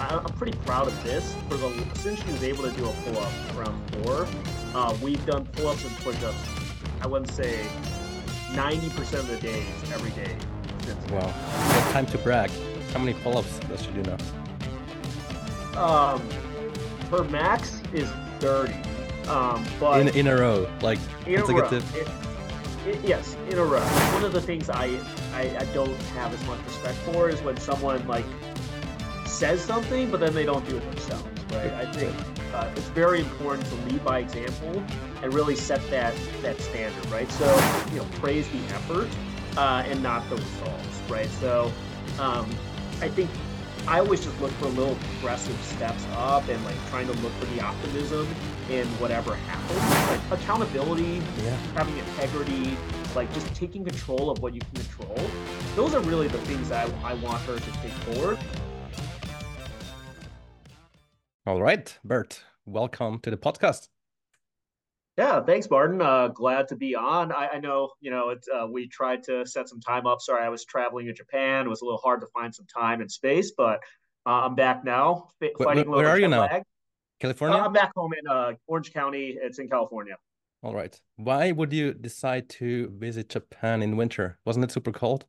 I, I'm pretty proud of this. For the since she was able to do a pull up from four, uh, we've done pull ups and push ups. I wouldn't say 90% of the days every day. Since Wow. Well, time to brag. How many pull-ups does she do now? um, her max is 30. Um, but In in a row, like in a row. It- it- yes, in a row. One of the things I, I I don't have as much respect for is when someone like says something but then they don't do it themselves. Right? I think uh, it's very important to lead by example and really set that that standard. Right? So you know, praise the effort uh, and not the results. Right? So um, I think I always just look for little progressive steps up and like trying to look for the optimism in whatever happens. Like accountability, Yeah. having integrity, like just taking control of what you can control. Those are really the things that I, I want her to take forward. All right, Bert, welcome to the podcast. Yeah, thanks, Martin. Uh, glad to be on. I, I know, you know, it, uh, we tried to set some time up. Sorry, I was traveling in Japan. It was a little hard to find some time and space, but uh, I'm back now. fi- Where- where are you now? lag. California? Uh, I'm back home in uh, Orange County. It's in California. All right. Why would you decide to visit Japan in winter? Wasn't it super cold?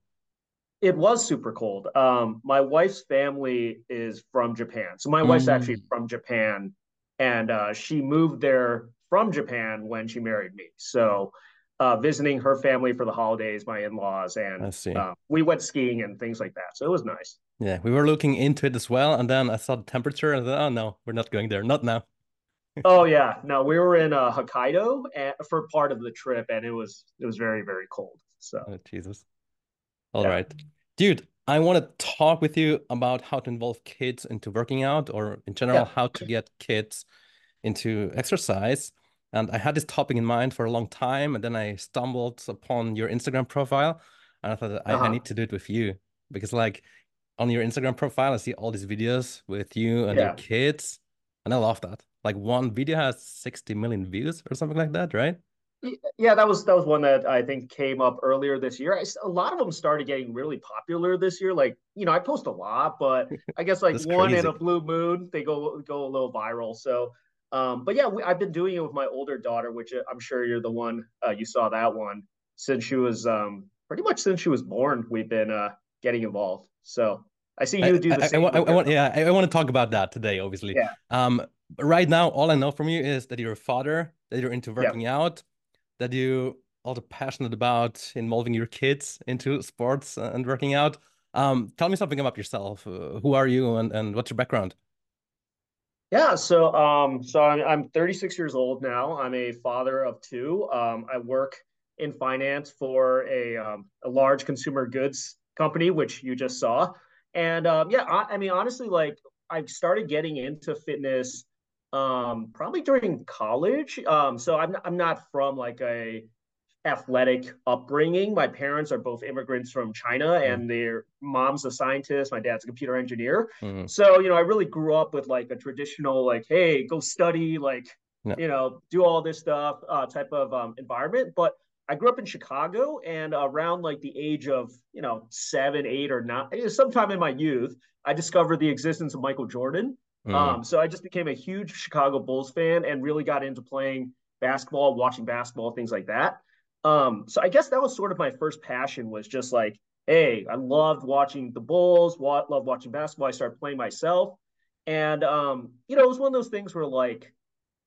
It was super cold. Um, my wife's family is from Japan. So my wife's actually Mm. from Japan and uh, she moved there from Japan when she married me. So uh, visiting her family for the holidays, my in-laws, and see. uh, we went skiing and things like that. So it was nice. Yeah, we were looking into it as well, and then I saw the temperature, and I thought, oh no, we're not going there, not now. Oh yeah, no, we were in uh, Hokkaido and, for part of the trip, and it was it was very very cold. So Oh, Jesus. All Yeah. right. Dude, I want to talk with you about how to involve kids into working out or in general, Yeah. how to get kids into exercise. And I had this topic in mind for a long time, and then I stumbled upon your Instagram profile, and I thought that I, I Uh-huh. need to do it with you because, like, on your Instagram profile, I see all these videos with you and your kids, and I love that. Like, one video has 60 million views or something like that, right? Yeah, that was that was one that I think came up earlier this year. I a lot of them started getting really popular this year. Like, you know, I post a lot, but I guess like one in a blue moon, they go go a little viral. So, um, but yeah, we, I've been doing it with my older daughter, which uh, I'm sure you're the one uh, you saw that one since she was um pretty much since she was born. We've been uh getting involved. So I see I, you do the I, same. want, I, I want, yeah, I, I want to talk about that today, obviously. Yeah. Um, right now, all I know from you is that you're a father, that you're into Yeah. working out, that you also passionate about involving your kids into sports and working out. Um, tell me something about yourself. Uh, who are you and, and what's your background? Yeah, so um, so I'm I'm 36 years old now. I'm a father of two. Um, I work in finance for a um, a large consumer goods company, which you just saw. And um, yeah, I, I mean, honestly, like I started getting into fitness um, probably during college. Um, so I'm I'm not from like a athletic upbringing. My parents are both immigrants from China, and their mom's a scientist. My dad's a computer engineer. Mhm. So, you know, I really grew up with like a traditional, like, hey, go study, like, Yeah. you know, do all this stuff uh, type of um, environment. But I grew up in Chicago and around like the age of, you know, seven, eight, or nine, sometime in my youth, I discovered the existence of Michael Jordan. Mhm. Um, so I just became a huge Chicago Bulls fan and really got into playing basketball, watching basketball, things like that. Um, so I guess that was sort of my first passion was just like, hey, I loved watching the Bulls, wa- loved watching basketball. I started playing myself. And um, you know, it was one of those things where like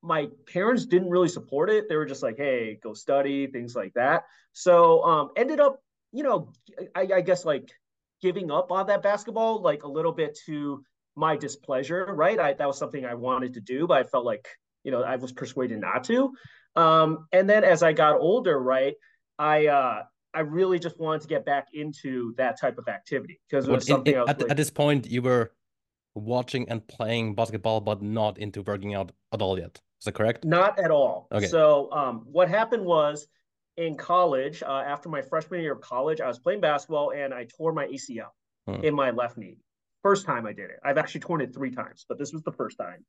my parents didn't really support it. They were just like, hey, go study, things like that. So um ended up, you know, I, I guess like giving up on that basketball, like a little bit to my displeasure, right? I that was something I wanted to do, but I felt like, you know, I was persuaded not to. Um, and then as I got older, right, I uh I really just wanted to get back into that type of activity because it was But in, something in- I was at, like, at this point, you were watching and playing basketball, but not into working out at all yet. Is that correct? Not at all. Okay. So um, what happened was in college, uh, after my freshman year of college, I was playing basketball and I tore my ACL Hmm. in my left knee. First time I did it. I've actually torn it three times, but this was the first time.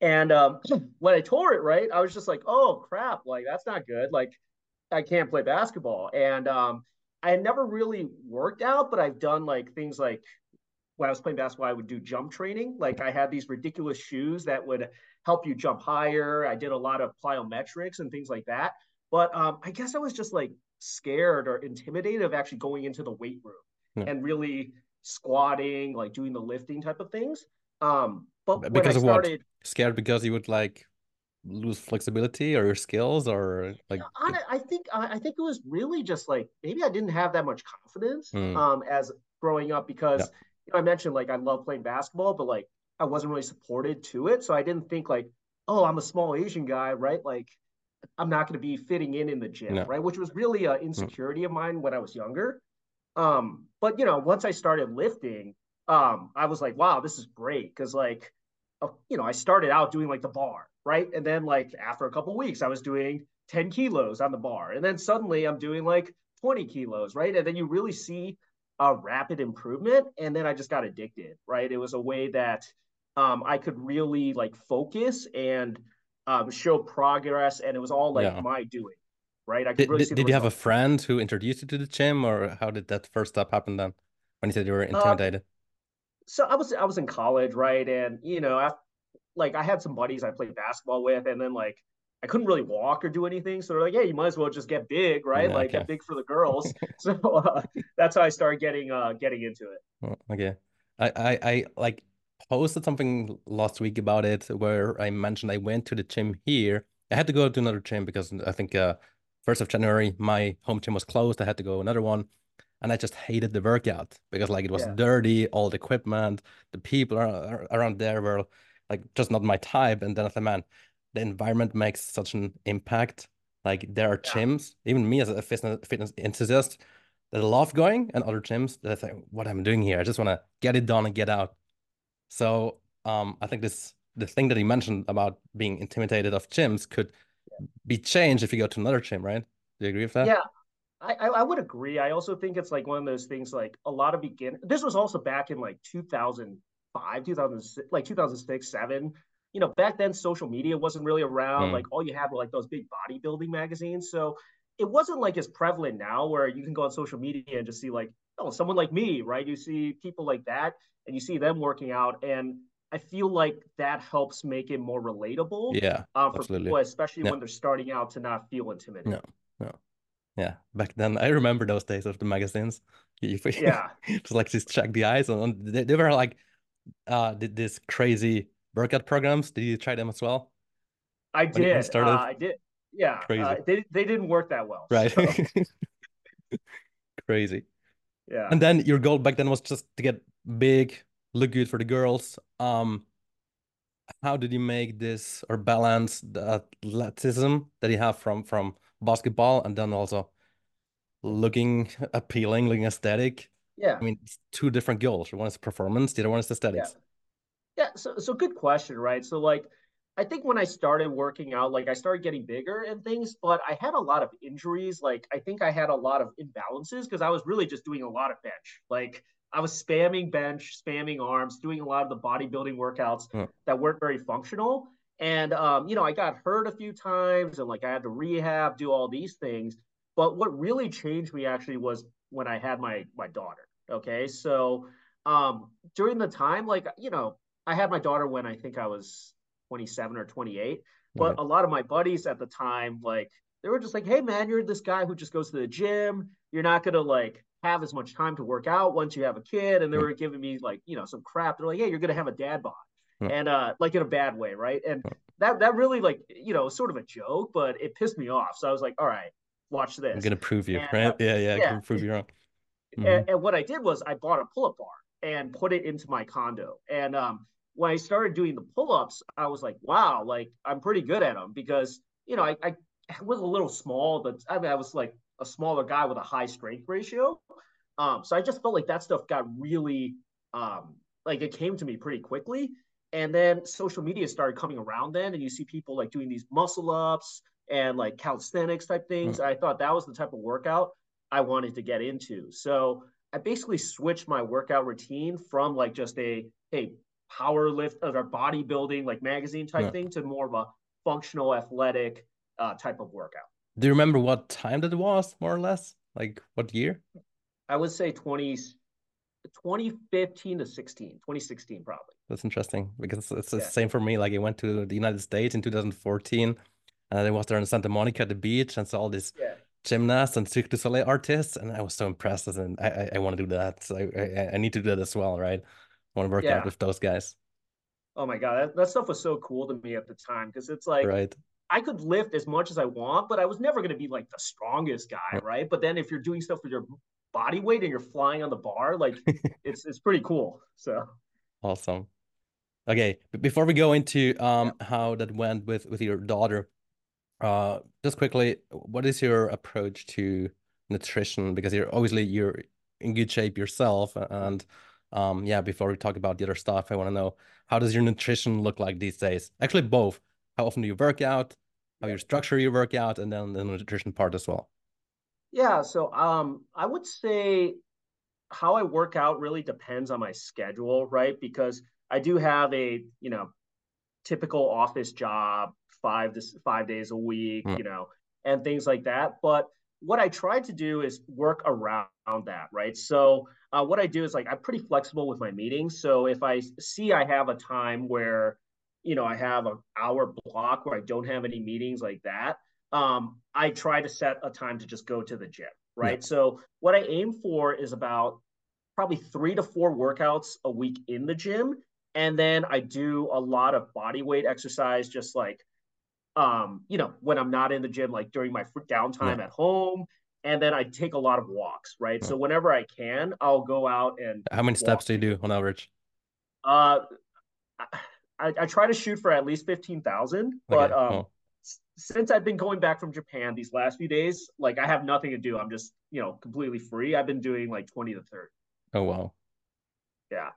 And um, when I tore it, right, I was just like, oh crap, like that's not good. Like I can't play basketball. And um, I had never really worked out, but I've done like things like when I was playing basketball, I would do jump training. Like I had these ridiculous shoes that would help you jump higher. I did a lot of plyometrics and things like that. But um, I guess I was just like scared or intimidated of actually going into the weight room yeah. and really squatting, like doing the lifting type of things. Um, but because of started, what? Scared because you would like lose flexibility or your skills or like I, I think I think it was really just like maybe I didn't have that much confidence mm. um as growing up because yeah. you know, I mentioned like I love playing basketball but like I wasn't really supported to it so I didn't think like oh I'm a small Asian guy right like I'm not going to be fitting in in the gym no. right which was really an hmm. insecurity mm. of mine when I was younger um but you know once I started lifting um I was like wow this is great because like uh, you know I started out doing like the bar right? And then like after a couple weeks, I was doing 10 kilos on the bar. And then suddenly I'm doing like 20 kilos, right? And then you really see a rapid improvement. And then I just got addicted, right? It was a way that um, I could really like focus and um, show progress. And it was all like yeah. my doing, right? I could did, really did, did you have a friend who introduced you to the gym or how did that first step happen then when you said you were uh, intimidated? so I was I was in college, right? And you know, after, like I had some buddies I played basketball with, and then like I couldn't really walk or do anything. So they're like, "Yeah, you might as well just get big, right? Yeah, like okay. get big for the girls." so uh, that's how I started getting uh getting into it. Oh, okay, I, I I like posted something last week about it where I mentioned I went to the gym here. I had to go to another gym because I think uh first of January my home gym was closed. I had to go another one. And I just hated the workout because like it was yeah. dirty, all the equipment, the people around there were like just not my type. And then I thought, man, the environment makes such an impact. Like there are yeah. gyms, even me as a fitness, fitness enthusiast, that I love going, and other gyms that I think, what I'm doing here, I just want to get it done and get out. So um, I think this the thing that he mentioned about being intimidated of gyms could be changed if you go to another gym, right? Do you agree with that? Yeah, I, I would agree. I also think it's like one of those things like a lot of begin. This was also back in like 2000 2006, like 2006, seven. You know, back then social media wasn't really around. Mm. Like all you had were like those big bodybuilding magazines. So it wasn't like as prevalent now where you can go on social media and just see like, oh, someone like me, right? You see people like that and you see them working out. And I feel like that helps make it more relatable. Yeah. Um, for absolutely. people, especially yeah. when they're starting out to not feel intimidated. No, no. Yeah. Back then, I remember those days of the magazines. yeah. just like just check the eyes and they, they were like uh did this crazy workout programs. Did you try them as well? I did. Uh, I did. Yeah. Crazy. Uh, they they didn't work that well. Right. So. Crazy. Yeah. And then your goal back then was just to get big, look good for the girls. Um how did you make this or balance the athleticism that you have from from basketball and then also looking appealing, looking aesthetic yeah. I mean, it's two different goals. One is performance, the other one is aesthetics. Yeah. yeah. So, so good question, right? So, like, I think when I started working out, like, I started getting bigger and things, but I had a lot of injuries. Like, I think I had a lot of imbalances because I was really just doing a lot of bench. Like, I was spamming bench, spamming arms, doing a lot of the bodybuilding workouts huh. that weren't very functional. And um, you know, I got hurt a few times and like I had to rehab, do all these things. But what really changed me actually was when I had my my daughter. Okay, so um, during the time, like you know, I had my daughter when I think I was 27 or 28. But a lot of my buddies at the time, like they were just like, "Hey, man, you're this guy who just goes to the gym. You're not gonna like have as much time to work out once you have a kid." And they were giving me like you know some crap. They're like, "Hey, you're gonna have a dad bod." And uh, like in a bad way, right? And that that really like you know sort of a joke, but it pissed me off. So I was like, all right, watch this. I'm gonna prove you, and, right? Uh, yeah, yeah, yeah. prove you wrong. Mm-hmm. And, and, what I did was I bought a pull-up bar and put it into my condo. And um, when I started doing the pull-ups, I was like, wow, like I'm pretty good at them because you know I, I was a little small, but I mean I was like a smaller guy with a high strength ratio. Um, so I just felt like that stuff got really um, like it came to me pretty quickly. And then social media started coming around then, and you see people like doing these muscle ups and like calisthenics type things. Mm. I thought that was the type of workout I wanted to get into. So I basically switched my workout routine from like just a hey power lift or bodybuilding like magazine type yeah. thing to more of a functional athletic uh, type of workout. Do you remember what time that was more or less? Like what year? I would say 20 2015 to 16, 2016 probably. That's interesting because it's the yeah. same for me. Like I went to the United States in 2014 and I was there in Santa Monica at the beach and saw all these yeah. gymnasts and Cirque du Soleil artists and I was so impressed and I, I, I want to do that. So I, I, need to do that as well, right? I want to work yeah. out with those guys. Oh my God, that, that stuff was so cool to me at the time because it's like, right. I could lift as much as I want, but I was never going to be like the strongest guy, right? But then if you're doing stuff with your body weight and you're flying on the bar, like it's it's pretty cool. So awesome. Okay, before we go into um how that went with with your daughter, uh, just quickly, what is your approach to nutrition? Because you're obviously you're in good shape yourself, and um yeah. Before we talk about the other stuff, I want to know how does your nutrition look like these days? Actually, both. How often do you work out? How you structure your workout, and then the nutrition part as well. Yeah, so um, I would say how I work out really depends on my schedule, right? Because I do have a you know typical office job, five to five days a week, mm. you know, and things like that. But what I try to do is work around that, right? So uh, what I do is like I'm pretty flexible with my meetings. So if I see I have a time where you know, I have an hour block where I don't have any meetings like that. Um, I try to set a time to just go to the gym, right? Yeah. So what I aim for is about probably three to four workouts a week in the gym. And then I do a lot of body weight exercise, just like, um, you know, when I'm not in the gym, like during my downtime yeah. at home. And then I take a lot of walks, right? Yeah. So whenever I can, I'll go out and. How many walk. steps do you do on average? Uh, I, I try to shoot for at least fifteen thousand, but okay. um, oh. since I've been going back from Japan these last few days, like I have nothing to do. I'm just you know completely free. I've been doing like twenty to thirty. Oh wow. Yeah.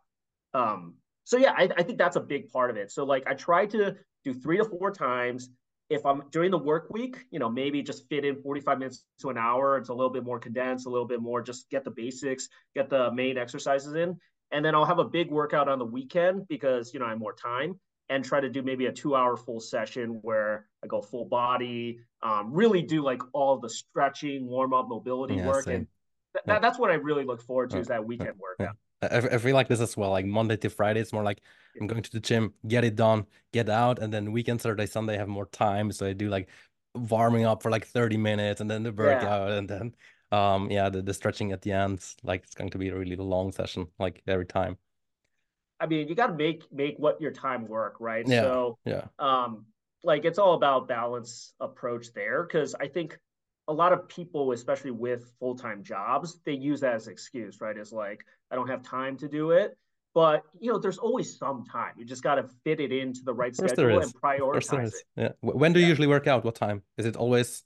Um. So yeah, I, I think that's a big part of it. So like I try to do three to four times. If I'm during the work week, you know, maybe just fit in 45 minutes to an hour. It's a little bit more condensed, a little bit more, just get the basics, get the main exercises in and then I'll have a big workout on the weekend because you know I have more time and try to do maybe a two hour full session where I go full body, um, really do like all the stretching, warm up, mobility yeah, work, same. and th- yeah. that's what I really look forward to is that weekend workout. I, I feel like this as well. Like Monday to Friday, it's more like I'm going to the gym, get it done, get out, and then weekend, Saturday, Sunday, I have more time, so I do like warming up for like 30 minutes, and then the workout, yeah. and then um yeah the, the stretching at the end like it's going to be a really long session like every time. I mean you got to make make what your time work right? Yeah, so yeah. um like it's all about balance approach there because i think a lot of people especially with full-time jobs they use that as excuse right? It's like i don't have time to do it. But you know there's always some time. You just got to fit it into the right schedule and prioritize it. Yeah. When do you usually work out? What time? Is it always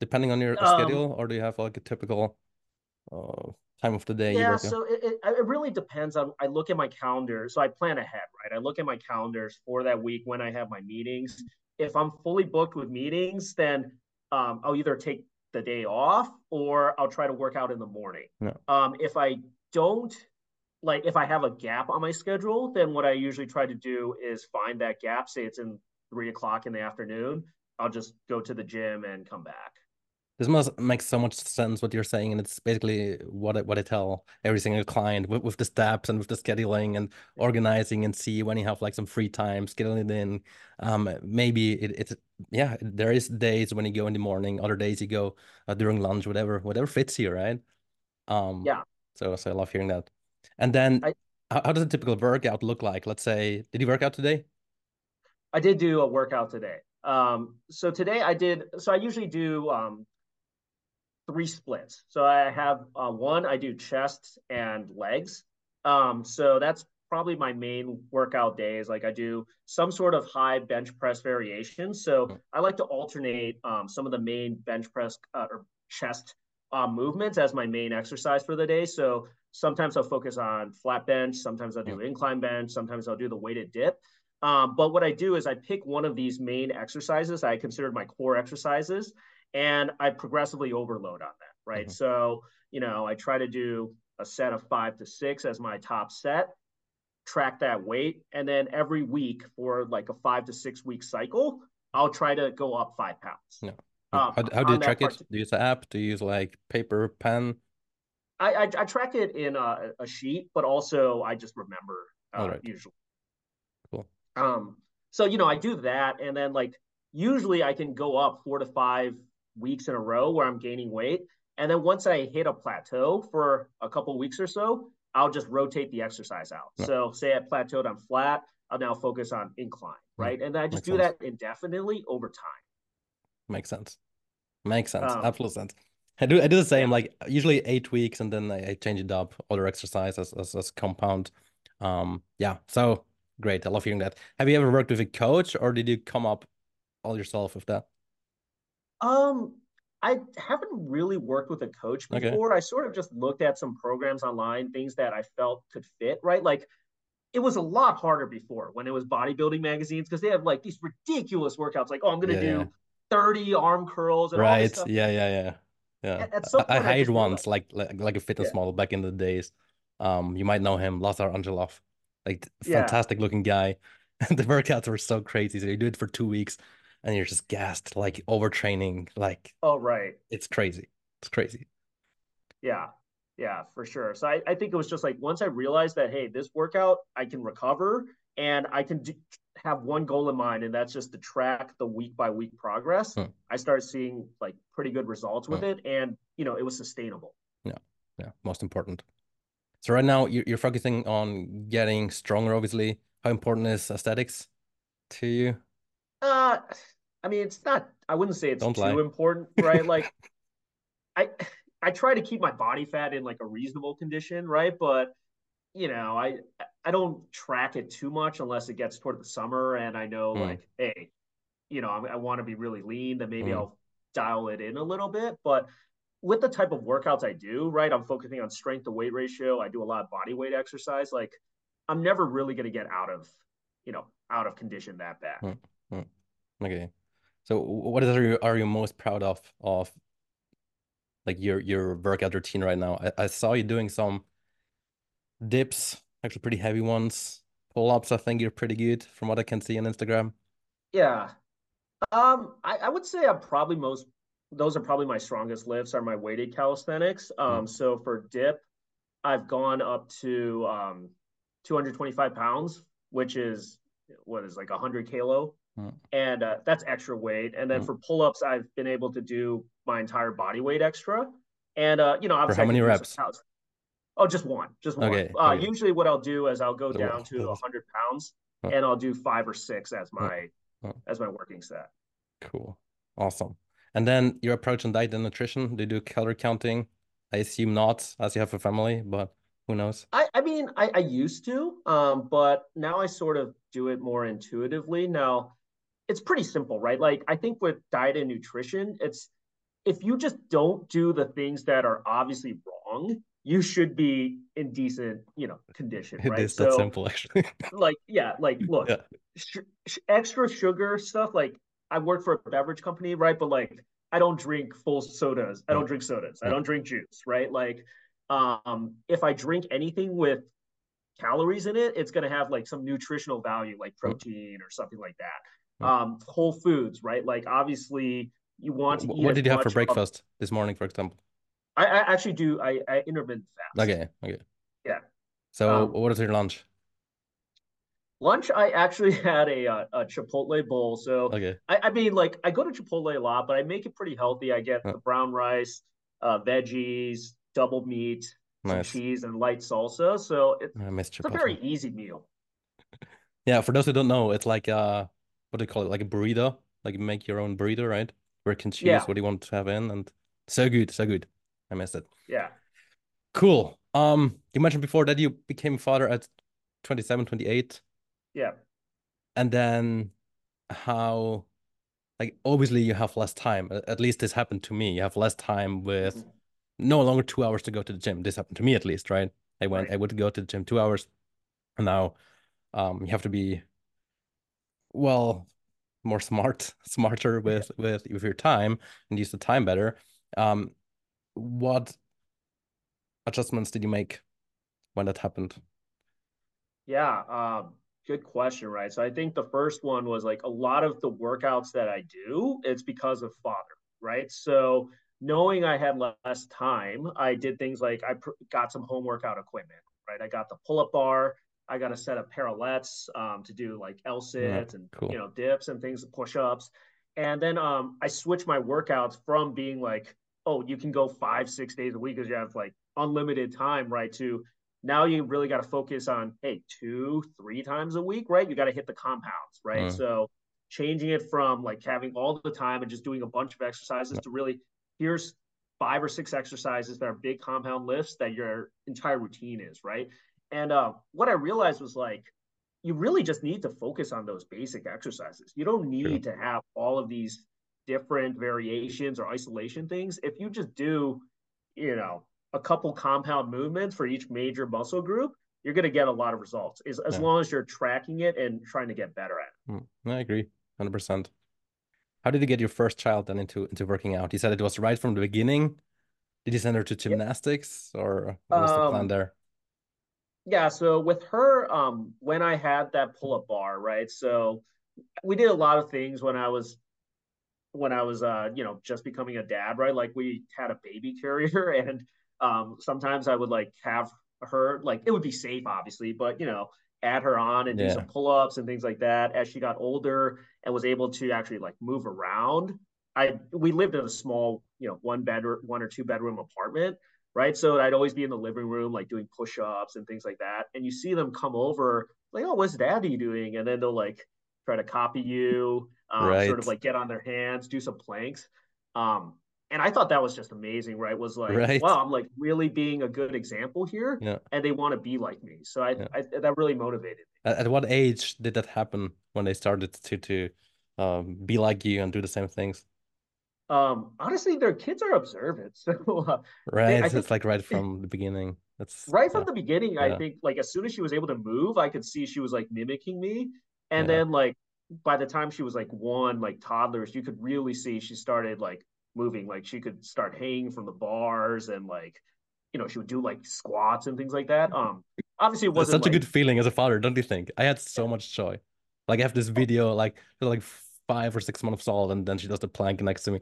depending on your um, schedule, or do you have like a typical uh, time of the day? Yeah, so it, it, it really depends on. I look at my calendar, so I plan ahead, right? I look at my calendars for that week when I have my meetings. If I'm fully booked with meetings, then um, I'll either take the day off or I'll try to work out in the morning. Yeah. Um, if I don't like if I have a gap on my schedule, then what I usually try to do is find that gap. Say it's in three o'clock in the afternoon. I'll just go to the gym and come back. This must make so much sense what you're saying, and it's basically what I, what I tell every single client with, with the steps and with the scheduling and organizing and see when you have like some free time, scheduling it in. Um, maybe it, it's yeah, there is days when you go in the morning, other days you go uh, during lunch, whatever, whatever fits you, right? Um, yeah. So so I love hearing that. And then, I, how, how does a typical workout look like? Let's say, did you work out today? I did do a workout today. Um, so today I did. So I usually do um, three splits. So I have uh, one, I do chest and legs. Um, so that's probably my main workout days. Like I do some sort of high bench press variation. So hmm. I like to alternate um, some of the main bench press uh, or chest uh, movements as my main exercise for the day. So sometimes I'll focus on flat bench, sometimes I'll do hmm. incline bench, sometimes I'll do the weighted dip. Um, but what I do is I pick one of these main exercises I consider my core exercises, and I progressively overload on that, right? Mm-hmm. So, you know, I try to do a set of five to six as my top set, track that weight, and then every week for like a five to six week cycle, I'll try to go up five pounds. Yeah. Um, how, how do you track it? Do you use an app? Do you use like paper, pen? I, I, I track it in a, a, sheet, but also I just remember uh, right. usually. Cool. Um. So you know, I do that, and then like usually I can go up four to five weeks in a row where I'm gaining weight, and then once I hit a plateau for a couple weeks or so, I'll just rotate the exercise out. So say I plateaued, I'm flat. I'll now focus on incline, right? And I just Makes do sense. that indefinitely over time. Makes sense. Makes sense. Um, Absolute sense. I do I do the same, like usually eight weeks and then I, I change it up, other exercise as, as, as compound. Um yeah, so great. I love hearing that. Have you ever worked with a coach or did you come up all yourself with that? Um I haven't really worked with a coach before. Okay. I sort of just looked at some programs online, things that I felt could fit, right? Like it was a lot harder before when it was bodybuilding magazines because they have like these ridiculous workouts like, oh, I'm gonna yeah, do yeah. 30 arm curls and right. Yeah, yeah, yeah. Yeah. At, at I, I hired once like, like like a fitness yeah. model back in the days. Um you might know him, Lazar Angelov. Like fantastic looking guy. the workouts were so crazy. So you do it for two weeks and you're just gassed, like overtraining, like oh right. It's crazy. It's crazy. Yeah. Yeah, for sure. So I, I think it was just like once I realized that hey, this workout I can recover and I can do, have one goal in mind, and that's just to track the week by week progress. Hmm. I started seeing like pretty good results with hmm. it, and you know it was sustainable. Yeah, yeah, most important. So right now you're, you're focusing on getting stronger. Obviously, how important is aesthetics to you? Uh, I mean, it's not. I wouldn't say it's Don't too lie. important, right? like, I I try to keep my body fat in like a reasonable condition, right? But you know, I I don't track it too much unless it gets toward the summer, and I know mm. like, hey, you know, I, I want to be really lean, then maybe mm. I'll dial it in a little bit. But with the type of workouts I do, right, I'm focusing on strength to weight ratio. I do a lot of body weight exercise. Like, I'm never really going to get out of, you know, out of condition that bad. Mm. Mm. Okay. So what is are you, are you most proud of of like your your workout routine right now? I, I saw you doing some dips, actually pretty heavy ones. Pull ups, I think you're pretty good from what I can see on Instagram. Yeah. Um, I, I would say I'm probably most those are probably my strongest lifts are my weighted calisthenics. Um, mm. so for dip, I've gone up to um 225 pounds, which is what is like 100 kilo. Mm. And uh, that's extra weight. And then mm. for pull ups, I've been able to do my entire body weight extra. And, uh, you know, for how many reps? Oh, just one, just one. Okay, uh, okay. Usually, what I'll do is I'll go down to 100 pounds, oh. and I'll do five or six as my oh. as my working set. Cool, awesome. And then your approach on diet and nutrition. Do you do calorie counting? I assume not, as you have a family, but who knows? I, I mean, I, I used to, um, but now I sort of do it more intuitively. Now, it's pretty simple, right? Like I think with diet and nutrition, it's if you just don't do the things that are obviously wrong, you should be in decent, you know, condition, right? It is so, that simple, actually. like, yeah, like, look, yeah. sh- extra sugar stuff. Like, I work for a beverage company, right? But like, I don't drink full sodas. I don't drink sodas. I don't drink juice, right? Like, um, if I drink anything with calories in it, it's going to have like some nutritional value, like protein or something like that. Um, whole foods, right? Like, obviously, you want to. Eat. What did you have for breakfast of, this morning, for example? I, I actually do. I, I intermittent fast. Okay. Okay. Yeah. So um, what is your lunch? Lunch, I actually had a a, a Chipotle bowl. So okay. I, I mean, like I go to Chipotle a lot, but I make it pretty healthy. I get the brown rice, uh, veggies, double meat, nice. cheese, and light salsa. So it, it's a very easy meal. yeah, for those who don't know, it's like uh, what do you call it? Like a burrito. Like make your own burrito, right? Where you can choose yeah. what you want to have in, and so good, so good. I missed it. Yeah. Cool. Um, you mentioned before that you became father at 27, 28. Yeah. And then how like obviously you have less time. At least this happened to me. You have less time with mm-hmm. no longer two hours to go to the gym. This happened to me at least, right? I went, right. I would go to the gym two hours. And now um you have to be well more smart, smarter with with with your time and use the time better. Um what adjustments did you make when that happened? Yeah, um, good question, right? So I think the first one was like a lot of the workouts that I do, it's because of father, right? So knowing I had less time, I did things like I pr- got some home workout equipment, right? I got the pull up bar, I got a set of parallettes um, to do like L sits yeah, and cool. you know dips and things, push ups, and then um, I switched my workouts from being like, oh, you can go five six days a week because you have like unlimited time, right? To now you really got to focus on hey two three times a week, right? You got to hit the compounds, right? Mm. So changing it from like having all the time and just doing a bunch of exercises to really here's five or six exercises that are big compound lifts that your entire routine is, right? And uh, what I realized was like, you really just need to focus on those basic exercises. You don't need to have all of these different variations or isolation things. If you just do, you know, a couple compound movements for each major muscle group, you're going to get a lot of results as, as yeah. long as you're tracking it and trying to get better at it. Mm, I agree 100%. How did you get your first child then into into working out? You said it was right from the beginning. Did you send her to gymnastics or what was um, the plan um, there? Yeah, so with her, um, when I had that pull-up bar, right? So we did a lot of things when I was when I was uh, you know, just becoming a dad, right? Like we had a baby carrier and um sometimes I would like have her like it would be safe obviously, but you know, add her on and yeah. do some pull-ups and things like that as she got older and was able to actually like move around i we lived in a small you know one bedroom one or two bedroom apartment right so i'd always be in the living room like doing push-ups and things like that and you see them come over like oh what's daddy doing and then they'll like try to copy you um, right. sort of like get on their hands do some planks um, and I thought that was just amazing, right? Was like, right. wow, I'm like really being a good example here, yeah. and they want to be like me. So I, yeah. I, that really motivated me. At, what age did that happen when they started to to um, be like you and do the same things? Um, honestly, their kids are observant, so uh, right. They, it's like right from the beginning. That's right from the beginning. Yeah. I think like as soon as she was able to move, I could see she was like mimicking me, and then like by the time she was like one, like toddlers, you could really see she started like moving. Like she could start hanging from the bars and like, you know, she would do like squats and things like that. Um, obviously it wasn't such like... a good feeling as a father, don't you think? I had so much joy. Like I have this video, like like five or six months old, and then she does the plank next to me,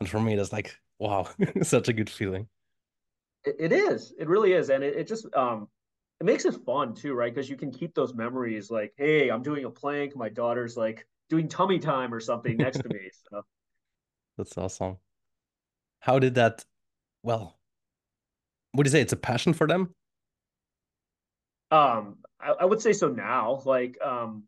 and for me, that's like wow, such a good feeling. It, is. It really is, and it, it just um it makes it fun too, right? Because you can keep those memories like, hey, I'm doing a plank, my daughter's like doing tummy time or something next to me. So that's awesome. How did that? Well, would you say it's a passion for them? Um, I, I would say so now. Like, um,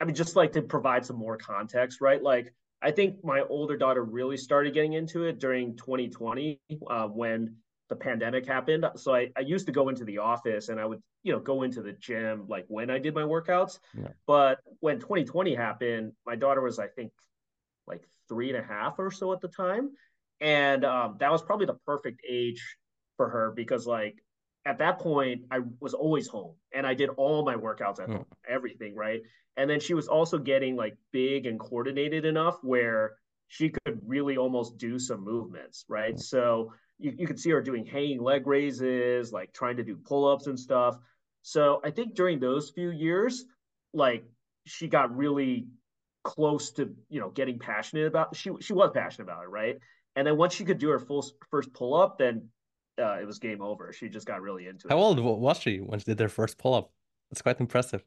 I mean, just like to provide some more context, right? Like, I think my older daughter really started getting into it during 2020 uh, when the pandemic happened. So I, I used to go into the office and I would, you know, go into the gym like when I did my workouts. Yeah. But when 2020 happened, my daughter was, I think, like three and a half or so at the time and um, that was probably the perfect age for her because like at that point I was always home and I did all my workouts at mm. home, everything right. And then she was also getting like big and coordinated enough where she could really almost do some movements, right? Mm. So you, you could see her doing hanging leg raises, like trying to do pull ups and stuff. So I think during those few years, like she got really close to you know getting passionate about she she was passionate about it right and then once she could do her full first pull up, then uh, it was game over. She just got really into it. How old was she when she did her first pull up? That's quite impressive.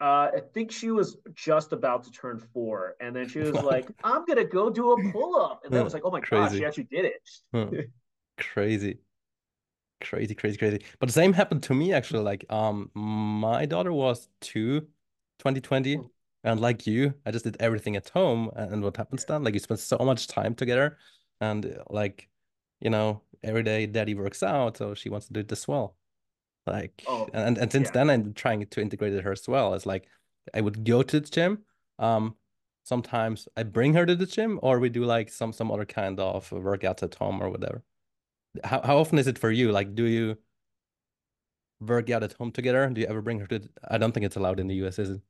Uh, I think she was just about to turn four, and then she was like, "I'm gonna go do a pull up," and then was like, "Oh my Crazy. gosh, she actually did it!" Crazy, crazy, crazy, crazy. But the same happened to me actually. Like, um, my daughter was two, 2020, and like you, I just did everything at home. And what happens then? Like, you spend so much time together and like you know every day daddy works out so she wants to do it as well. Like oh, and and since yeah. then i'm trying to integrate it her as well. It's like i would go to the gym um sometimes i bring her to the gym or we do like some some other kind of workouts at home or whatever. How, how often is it for you? Like do you work out at home together? Do you ever bring her to i don't think it's allowed in the us is it?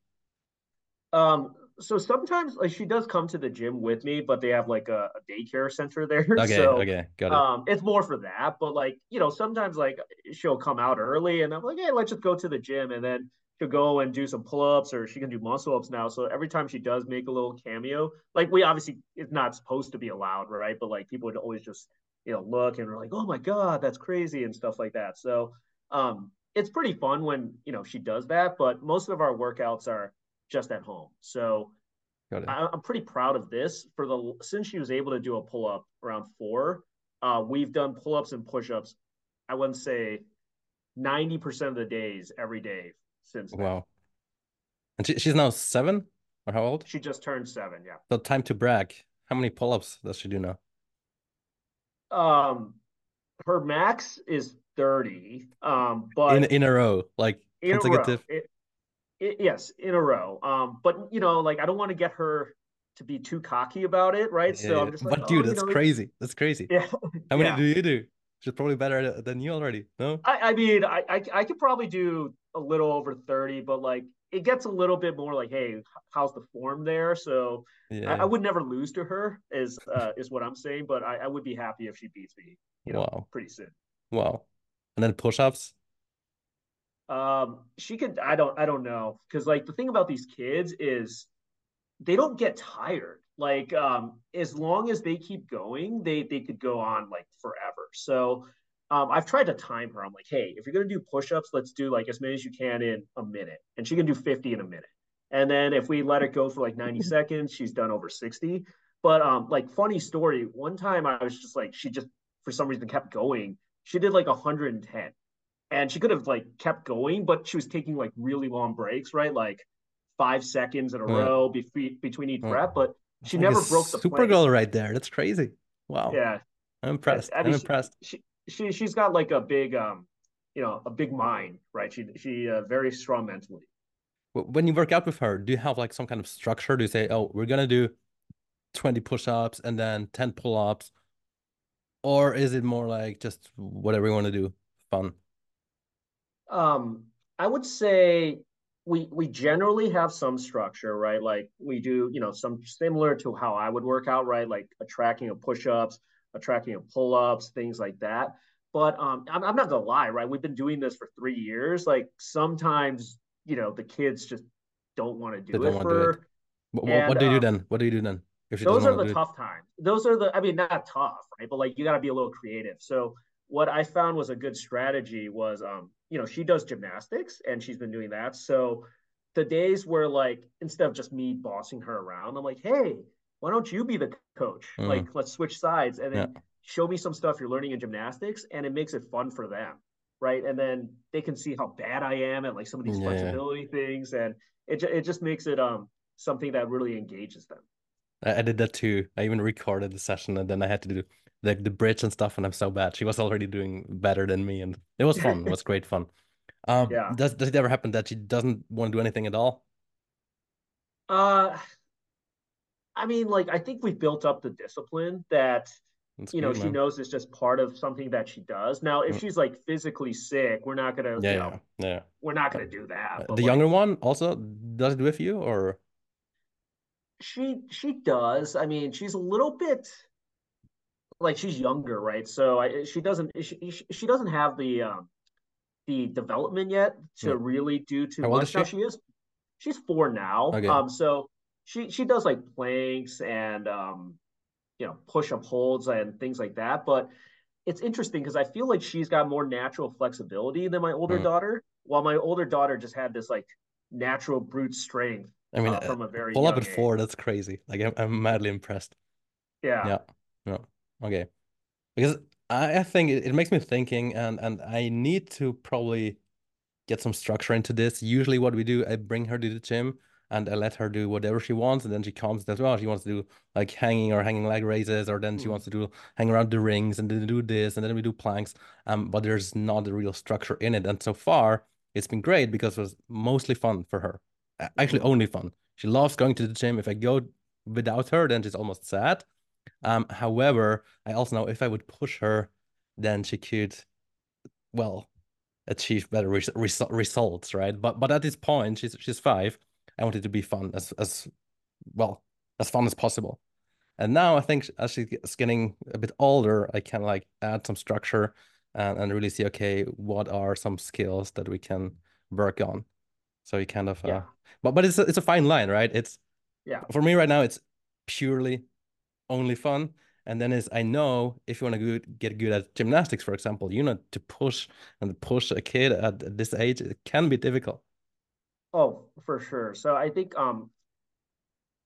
Um so sometimes like she does come to the gym with me, but they have like a, a daycare center there. Okay, so, okay, got it. Um, it's more for that, but like you know, sometimes like she'll come out early, and I'm like, hey, let's just go to the gym, and then she'll go and do some pull-ups, or she can do muscle-ups now. So every time she does make a little cameo, like we obviously it's not supposed to be allowed, right? But like people would always just you know look and we're like, oh my god, that's crazy and stuff like that. So um, it's pretty fun when you know she does that. But most of our workouts are just at home. So I, am pretty proud of this for the since she was able to do a pull up around four. Uh, we've done pull ups and push ups. I wouldn't say ninety percent of the days every day since. Then. Wow. And she, she's now seven, or how old? She just turned seven. Yeah. So time to brag. How many pull ups does she do now? Um, her max is thirty. Um, but in in a row, like in consecutive. It, it, yes, in a row. Um, but you know, like I don't want to get her to be too cocky about it, right? Yeah, so I'm just like, but dude, oh, that's you know, crazy. That's crazy. Yeah. How many yeah. do you do? She's probably better than you already. No. I, I mean, I, I I could probably do a little over thirty, but like it gets a little bit more like, hey, how's the form there? So yeah. I, I, would never lose to her, is uh, is what I'm saying. But I, I would be happy if she beats me, you know, wow. pretty soon. Wow. And then push ups. Um, she could. I don't. I don't know because like the thing about these kids is they don't get tired. Like um, as long as they keep going, they they could go on like forever. So um, I've tried to time her. I'm like, hey, if you're gonna do push-ups, let's do like as many as you can in a minute, and she can do 50 in a minute. And then if we let it go for like 90 seconds, she's done over 60. But um, like funny story, one time I was just like, she just for some reason kept going. She did like 110 and she could have like kept going, but she was taking like really long breaks, right? Like five seconds in a row be- between each rep, but she never broke the super goal right there. That's crazy. Wow. Yeah. I'm impressed. I, I mean, I'm impressed. She, she she's got like a big um, you know, a big mind, right? She she uh, very strong mentally. When you work out with her, do you have like some kind of structure? Do you say, "Oh, we're gonna do 20 push-ups and then 10 pull-ups," or is it more like just whatever you want to do, fun? Um, I would say we we generally have some structure, right? Like we do, you know, some similar to how I would work out, right? Like a tracking of push-ups, a tracking of pull-ups, things like that. But um, I'm, I'm not gonna lie, right? We've been doing this for three years. Like sometimes, you know, the kids just don't want to do it for. Do it. What, and, what, do you do um, then? What do you do then? those are the tough times. Those are the, I mean, not tough, right? But like you got to be a little creative. So what I found was a good strategy was, um, you know, she does gymnastics and she's been doing that. So the days where like instead of just me bossing her around, I'm like, hey, why don't you be the coach? Mm. Like, let's switch sides and then yeah. show me some stuff you're learning in gymnastics, and it makes it fun for them, right? And then they can see how bad I am at like some of these yeah. flexibility things, and it it just makes it um something that really engages them. I did that too. I even recorded the session, and then I had to do the the bridge and stuff, and I'm so bad. She was already doing better than me, and it was fun. it was great fun. Um, yeah. Does does it ever happen that she doesn't want to do anything at all? Uh, I mean, like I think we've built up the discipline that That's you know good, she man. knows it's just part of something that she does. Now, if mm. she's like physically sick, we're not gonna. Yeah, you know, yeah, yeah. We're not gonna do that. the like, younger one also does it with you, or she she does. I mean, she's a little bit like she's younger, right? So I, she doesn't she, she doesn't have the um, the development yet to yeah. really do too How much. She? Now she is she's four now. Okay. Um, so she she does like planks and um, you know, push up holds and things like that. But it's interesting because I feel like she's got more natural flexibility than my older mm. daughter, while my older daughter just had this like natural brute strength. I mean, uh, from a very pull up at four. That's crazy. Like I'm, I'm madly impressed. Yeah. Yeah. Yeah. Okay. Because I, I think it, it makes me thinking and and I need to probably get some structure into this. Usually what we do, I bring her to the gym and I let her do whatever she wants, and then she comes as well. She wants to do like hanging or hanging leg raises, or then she mm. wants to do hang around the rings and then do this, and then we do planks. Um, but there's not a real structure in it. And so far, it's been great because it was mostly fun for her. Actually, only fun. She loves going to the gym. If I go without her, then she's almost sad. Um, however, I also know if I would push her, then she could, well, achieve better res- res- results, right? But but at this point, she's she's five. I want it to be fun as as well as fun as possible. And now I think as she's getting a bit older, I can like add some structure and, and really see okay, what are some skills that we can work on. So you kind of uh, yeah. but but it's a, it's a fine line, right? It's yeah. For me right now, it's purely only fun. And then is I know if you want to get good at gymnastics, for example, you know to push and push a kid at this age, it can be difficult. Oh, for sure. So I think um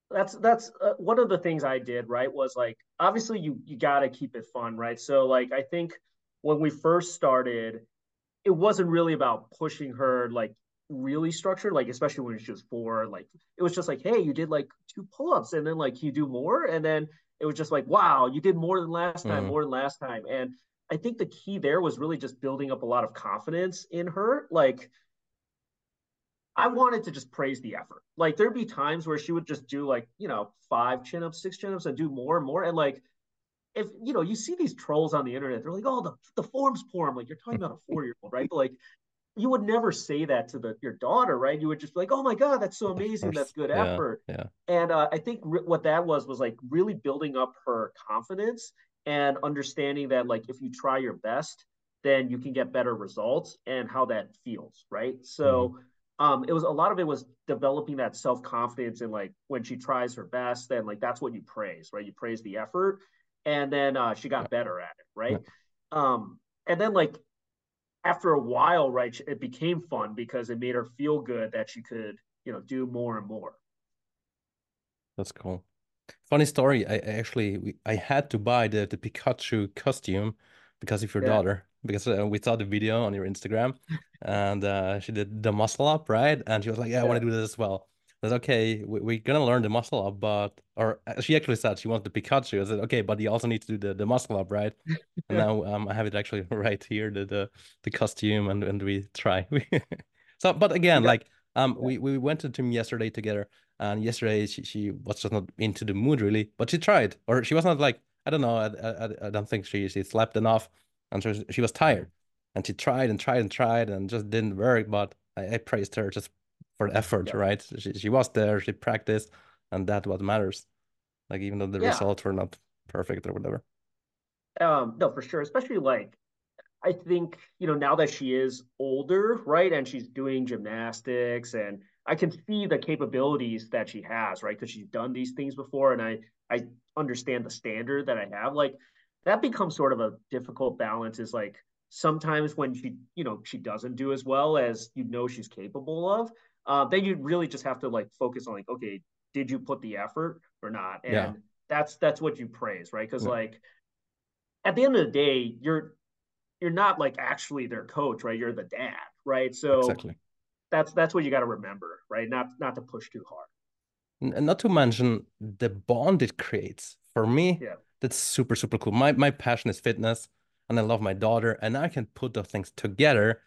that's that's uh, one of the things I did, right? Was like obviously you you got to keep it fun, right? So like I think when we first started, it wasn't really about pushing her like really structured, like especially when she was four. Like it was just like, hey, you did like two pull-ups, and then like you do more, and then it was just like, wow, you did more than last time, mm. more than last time. And I think the key there was really just building up a lot of confidence in her. Like I wanted to just praise the effort. Like there'd be times where she would just do like, you know, five chin ups, six chin ups, and do more and more. And like if you know, you see these trolls on the internet, they're like, oh, the, the form's poor. I'm like, you're talking about a four year old, right? But like you would never say that to the your daughter, right? You would just be like, "Oh my god, that's so amazing! That's good yeah, effort." Yeah. And uh, I think re- what that was was like really building up her confidence and understanding that like if you try your best, then you can get better results and how that feels, right? So. Mm-hmm. Um, it was a lot of it was developing that self confidence and like when she tries her best, then like that's what you praise, right? You praise the effort, and then uh, she got better at it, right? Um, and then like after a while, right, it became fun because it made her feel good that she could, you know, do more and more. That's cool. Funny story. I, actually I had to buy the the Pikachu costume because of your yeah. daughter because uh, we saw the video on your Instagram and uh, she did the muscle up right and she was like yeah, I want to do this as well. Said okay we, are gonna learn the muscle up but or uh, she actually said she wants the Pikachu. I said okay but you also need to do the, the muscle up right and now um, I have it actually right here the the, the costume and and we try so but again like um yeah. we we went to the gym yesterday together and yesterday she, she was just not into the mood really but she tried or she was not like I don't know I, I, I don't think she she slept enough and she was, she was tired and she tried and tried and tried and just didn't work but I, I praised her just for effort yeah. right she, she was there she practiced and that what matters like even though the yeah. results were not perfect or whatever um no for sure especially like i think you know now that she is older right and she's doing gymnastics and i can see the capabilities that she has right because she's done these things before and i i understand the standard that i have like that becomes sort of a difficult balance is like sometimes when she you know she doesn't do as well as you know she's capable of uh, then you really just have to like focus on like okay did you put the effort or not? And yeah. that's that's what you praise right? Because yeah. like at the end of the day you're you're not like actually their coach right? You're the dad right? So exactly. that's that's what you got to remember right? Not not to push too hard. And not to mention the bond it creates. For me yeah. that's super super cool. My my passion is fitness and i love my daughter and i can put those things together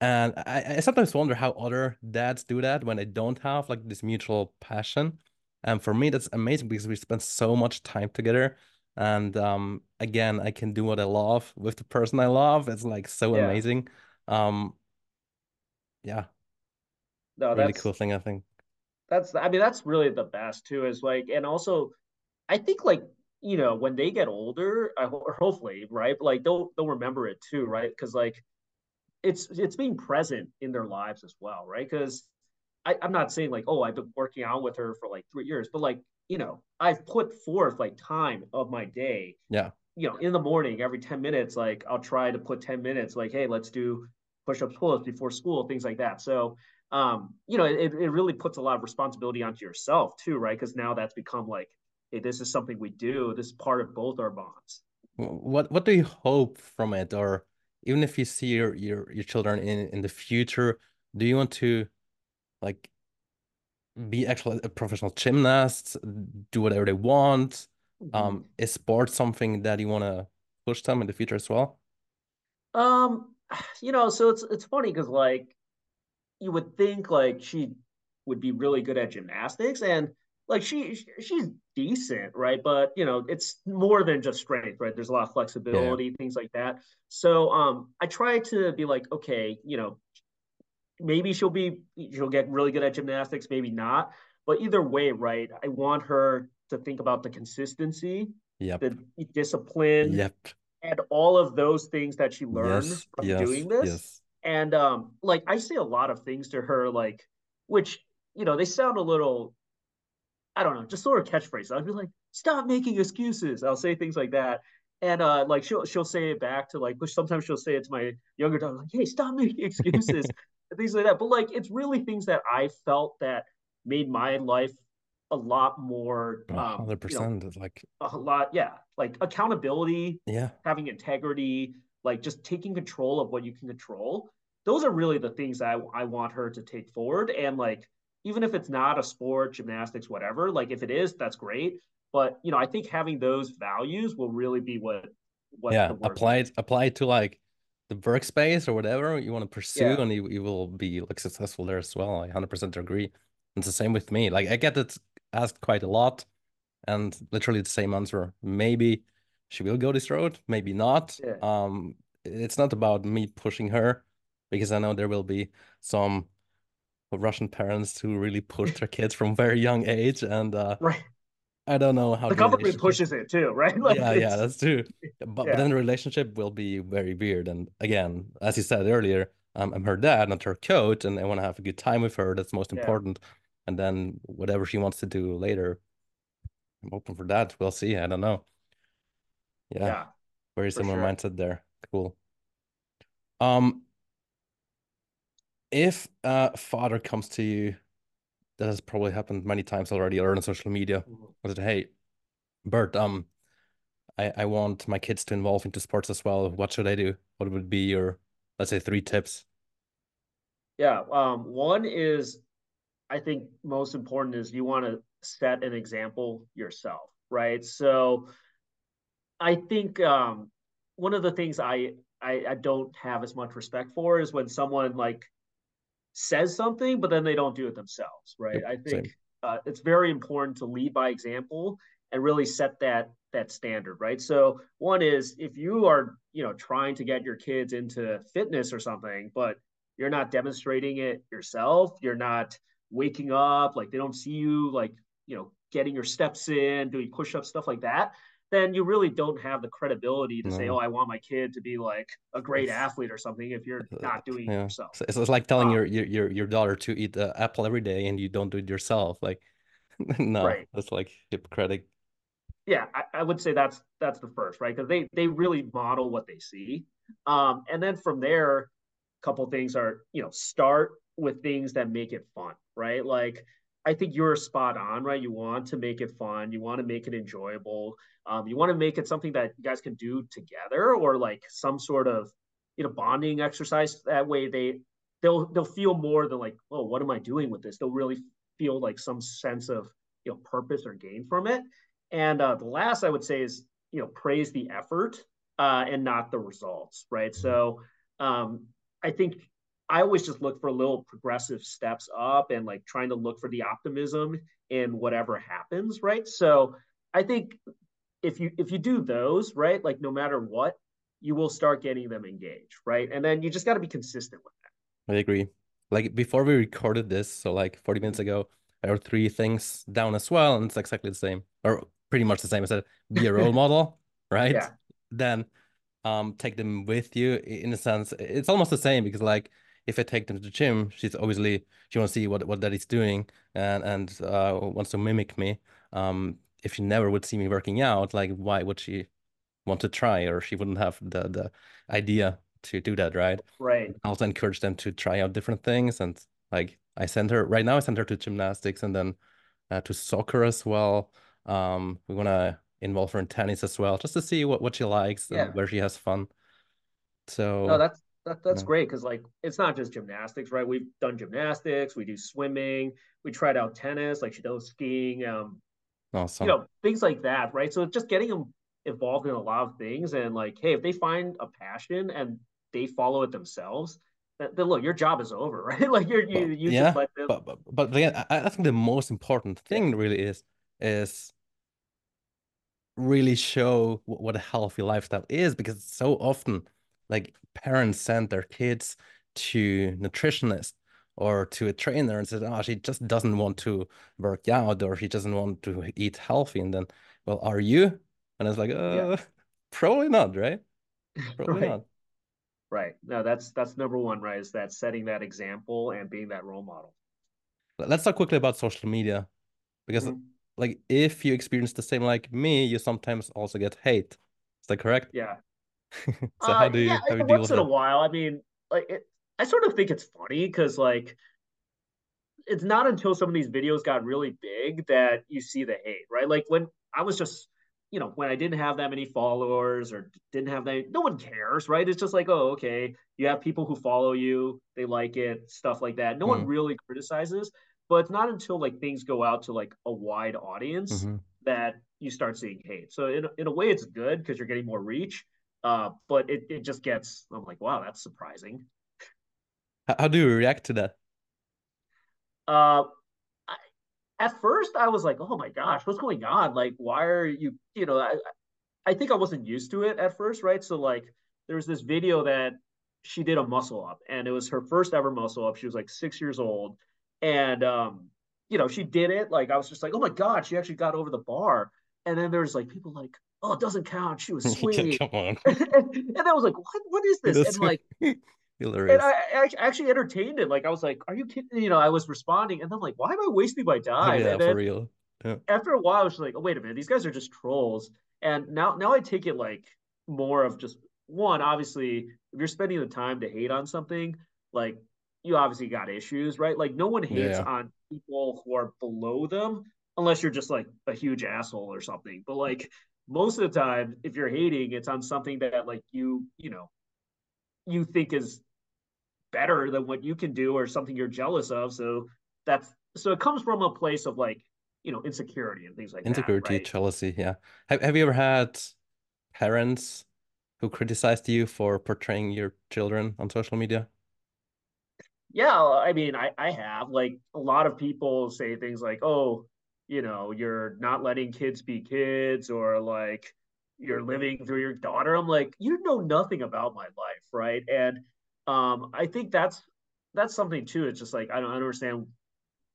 and I, I sometimes wonder how other dads do that when they don't have like this mutual passion and for me that's amazing because we spend so much time together and um again i can do what i love with the person i love it's like so yeah. amazing um yeah no really cool thing i think that's i mean that's really the best too is like and also i think like you know, when they get older, I ho- hopefully, right? Like they'll they'll remember it too, right? Because like it's it's being present in their lives as well, right? Because I'm not saying like, oh, I've been working out with her for like three years, but like, you know, I've put forth like time of my day. Yeah. You know, in the morning, every 10 minutes, like I'll try to put 10 minutes, like, hey, let's do push-ups, pull-ups before school, things like that. So um, you know, it, it really puts a lot of responsibility onto yourself too, right? Because now that's become like hey, this is something we do. This is part of both our bonds. What what do you hope from it, or even if you see your your your children in in the future, do you want to like be actually a professional gymnast, do whatever they want? Mm -hmm. Um, is sport something that you want to push them in the future as well? Um, you know, so it's it's funny because like you would think like she would be really good at gymnastics, and like she she's decent, right? But you know, it's more than just strength, right? There's a lot of flexibility, yeah. things like that. So um I try to be like, okay, you know, maybe she'll be she'll get really good at gymnastics, maybe not. But either way, right? I want her to think about the consistency, yep. the discipline, yep. and all of those things that she learns yes, from yes, doing this. Yes. And um, like I say a lot of things to her, like which you know they sound a little I don't know, just sort of catchphrases. I'll be like, "Stop making excuses." I'll say things like that, and uh, like she'll she'll say it back to like, sometimes she'll say it to my younger daughter, like, "Hey, stop making excuses," things like that. But like, it's really things that I felt that made my life a lot more um, 100% you know, like a lot yeah like accountability yeah having integrity like just taking control of what you can control those are really the things I, I want her to take forward and like even if it's not a sport gymnastics whatever like if it is that's great. But you know i think having those values will really be what what yeah apply it apply it to like the workspace or whatever you want to pursue yeah. and you, you will be like successful there as well. I 100% agree. It's the same with me. Like i get it asked quite a lot and literally the same answer. Maybe she will go this road maybe not. Yeah. um it's not about me pushing her because i know there will be some russian parents who really push their kids from very young age and uh right I don't know how the government pushes it too, right? Like yeah, yeah, that's true. But, yeah. but then the relationship will be very weird. And again, as you said earlier, um, I'm her dad, not her coach, and I want to have a good time with her. That's most yeah. important and then whatever she wants to do later, I'm open for that. We'll see. I don't know. Yeah, yeah very similar sure. mindset there. Cool. Um, if a father comes to you, that has probably happened many times already, or on social media, mm -hmm. said, "Hey, Bert, um, I I want my kids to involve into sports as well. What should I do? What would be your, let's say, three tips?" Yeah. Um, one is I think most important is you want to set an example yourself, right? So I think um, one of the things I, I, I don't have as much respect for is when someone like says something but then they don't do it themselves, right? Yep, I think uh, it's very important to lead by example and really set that that standard, right? So one is if you are you know trying to get your kids into fitness or something, but you're not demonstrating it yourself, you're not waking up, like they don't see you like, you know, getting your steps in, doing push-ups, stuff like that, then you really don't have the credibility to no. say, "Oh, I want my kid to be like a great it's, athlete or something." If you're not doing yeah. it yourself, it's, it's like telling um, your, your your daughter to eat the apple every day and you don't do it yourself. Like, no, right. that's like hypocritic. Yeah, I, I, would say that's that's the first, right? Because they they really model what they see, um, and then from there, a couple things are you know start with things that make it fun, right? Like I think you're spot on, right? You want to make it fun, you want to make it enjoyable, um, you want to make it something that you guys can do together, or like some sort of you know bonding exercise. That way they they'll they'll feel more than like, oh, what am I doing with this? They'll really feel like some sense of you know purpose or gain from it. And uh, the last I would say is you know praise the effort uh, and not the results, right? So um, I think I always just look for little progressive steps up and like trying to look for the optimism in whatever happens, right? So I think if you if you do those, right, like no matter what, you will start getting them engaged, right? And then you just got to be consistent with that. I agree. Like before we recorded this, so like 40 minutes ago, I wrote three things down as well, and it's exactly the same, or pretty much the same. I said, be a role model, right? Yeah. Then um take them with you in a sense. It's almost the same because like if I take them to the gym, she's obviously she wants to see what what daddy's doing and and uh, wants to mimic me. Um, if she never would see me working out, like why would she want to try, or she wouldn't have the the idea to do that, right? Right. I also encourage them to try out different things, and like I send her right now. I send her to gymnastics and then uh, to soccer as well. Um, we want to involve her in tennis as well, just to see what what she likes yeah. and where she has fun. So no, that's that, that's yeah. great because like it's not just gymnastics, right? We've done gymnastics, we do swimming, we tried out tennis, like she does skiing, um, awesome. you know, things like that, right? So just getting them involved in a lot of things and like, hey, if they find a passion and they follow it themselves, then, look, your job is over, right? like you're you, you yeah, just let them. But but, but again, I, I think the most important thing really is is really show what a healthy lifestyle is because so often like parents send their kids to nutritionists or to a trainer and said, oh, she just doesn't want to work out or she doesn't want to eat healthy. And then, well, are you? And it's like, uh, yeah. probably not, right? Probably right. not. Right. No, that's that's number one, right? Is that setting that example and being that role model. Let's talk quickly about social media because mm -hmm. like if you experience the same like me, you sometimes also get hate. Is that correct? Yeah. so Uh, how do you yeah, how do you deal once in a while. I mean, like it, I sort of think it's funny because like it's not until some of these videos got really big that you see the hate, right? Like when I was just, you know, when I didn't have that many followers or didn't have that, no one cares, right? It's just like, oh, okay, you have people who follow you, they like it, stuff like that. No one Mm, really criticizes, but it's not until like things go out to like a wide audience hmm that you start seeing hate. So in in a way, it's good because you're getting more reach. Uh, but it it just gets, I'm like, wow, that's surprising. How, do you react to that? Uh, I, at first I was like, oh my gosh, what's going on? Like, why are you, you know, I, I think I wasn't used to it at first, right? So like there was this video that she did a muscle up and it was her first ever muscle up. She was like six years old. And um, you know, she did it. Like I was just like, oh my God, she actually got over the bar. And then there's like people like, oh, it doesn't count. She was Yeah, come on. and, and I was like, what what is this? And like and hilarious. I, I actually entertained it. Like I was like, "Are you kidding?" You know, I was responding, and I'm like, "Why am I wasting my time?" yeah, And for then real. Yeah. after a while, I was like, "Oh wait a minute, these guys are just trolls." And now, now I take it like more of just one. Obviously, if you're spending the time to hate on something, like you obviously got issues, right? Like no one hates Yeah. on people who are below them unless you're just like a huge asshole or something. But like most of the time, if you're hating, it's on something that like you, you know, you think is better than what you can do or something you're jealous of. So that's so it comes from a place of like, you know, insecurity and things like that, Insecurity, right? jealousy, yeah. Have have you ever had parents who criticized you for portraying your children on social media? Yeah, I mean, I I have like a lot of people say things like, "Oh, you know, you're not letting kids be kids," or like you're living through your daughter. I'm like, you know nothing about my life, right? And um, I think that's that's something too. It's just like I don't understand